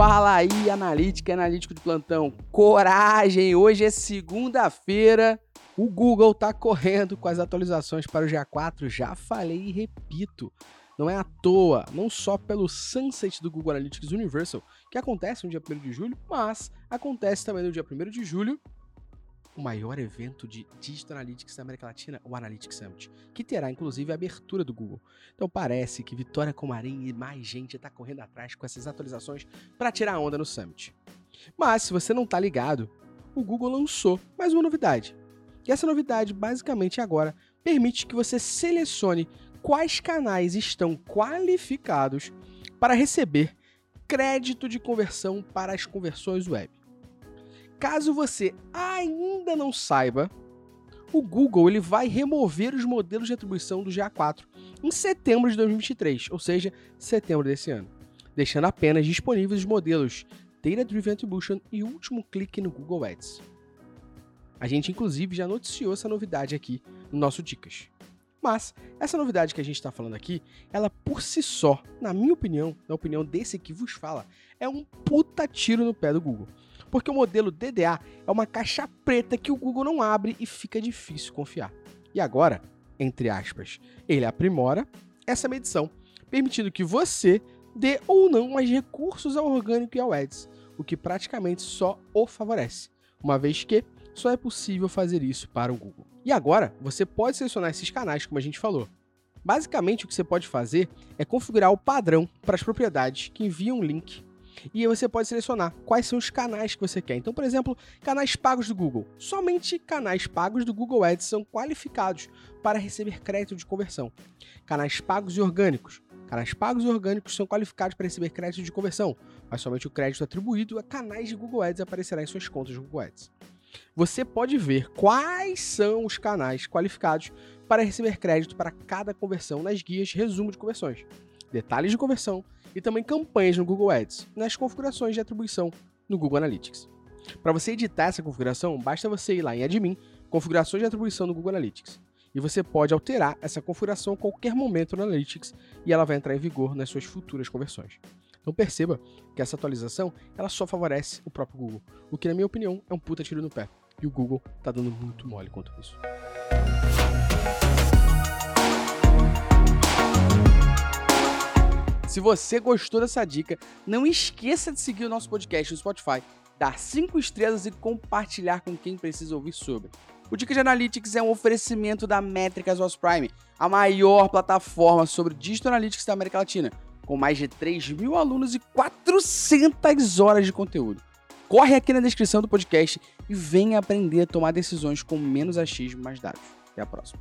Fala aí, analítica e analítico de plantão. Coragem! Hoje é segunda-feira. O Google tá correndo com as atualizações para o GA4. Já falei e repito. Não é à toa, não só pelo sunset do Google Analytics Universal, que acontece no dia 1 de julho, mas acontece também no dia 1 de julho o maior evento de Digital Analytics da América Latina, o Analytics Summit, que terá inclusive a abertura do Google. Então parece que Vitória Comarim e mais gente está correndo atrás com essas atualizações para tirar onda no Summit. Mas se você não está ligado, o Google lançou mais uma novidade. E essa novidade, basicamente agora, permite que você selecione quais canais estão qualificados para receber crédito de conversão para as conversões web. Caso você ainda não saiba, o Google ele vai remover os modelos de atribuição do GA4 em setembro de 2023, ou seja, setembro desse ano, deixando apenas disponíveis os modelos Data Driven Attribution e último clique no Google Ads. A gente inclusive já noticiou essa novidade aqui no nosso Dicas. Mas essa novidade que a gente está falando aqui, ela por si só, na minha opinião, na opinião desse que vos fala, é um puta tiro no pé do Google porque o modelo DDA é uma caixa preta que o Google não abre e fica difícil confiar. E agora, entre aspas, ele aprimora essa medição, permitindo que você dê ou não mais recursos ao orgânico e ao Ads, o que praticamente só o favorece, uma vez que só é possível fazer isso para o Google. E agora, você pode selecionar esses canais, como a gente falou. Basicamente, o que você pode fazer é configurar o padrão para as propriedades que enviam um link e aí você pode selecionar quais são os canais que você quer. Então, por exemplo, canais pagos do Google. Somente canais pagos do Google Ads são qualificados para receber crédito de conversão. Canais pagos e orgânicos. Canais pagos e orgânicos são qualificados para receber crédito de conversão, mas somente o crédito atribuído a canais de Google Ads aparecerá em suas contas de Google Ads. Você pode ver quais são os canais qualificados para receber crédito para cada conversão nas guias resumo de conversões, detalhes de conversão e também campanhas no Google Ads, nas configurações de atribuição no Google Analytics. Para você editar essa configuração, basta você ir lá em Admin, Configurações de atribuição no Google Analytics. E você pode alterar essa configuração a qualquer momento no Analytics e ela vai entrar em vigor nas suas futuras conversões. Então perceba que essa atualização ela só favorece o próprio Google, o que na minha opinião é um puta tiro no pé. E o Google está dando muito mole quanto isso. Se você gostou dessa dica, não esqueça de seguir o nosso podcast no Spotify, dar 5 estrelas e compartilhar com quem precisa ouvir sobre. O Dica de Analytics é um oferecimento da Métricas OS Prime, a maior plataforma sobre Digital Analytics da América Latina, com mais de 3 mil alunos e 400 horas de conteúdo. Corre aqui na descrição do podcast e venha aprender a tomar decisões com menos achismo e mais dados. Até a próxima.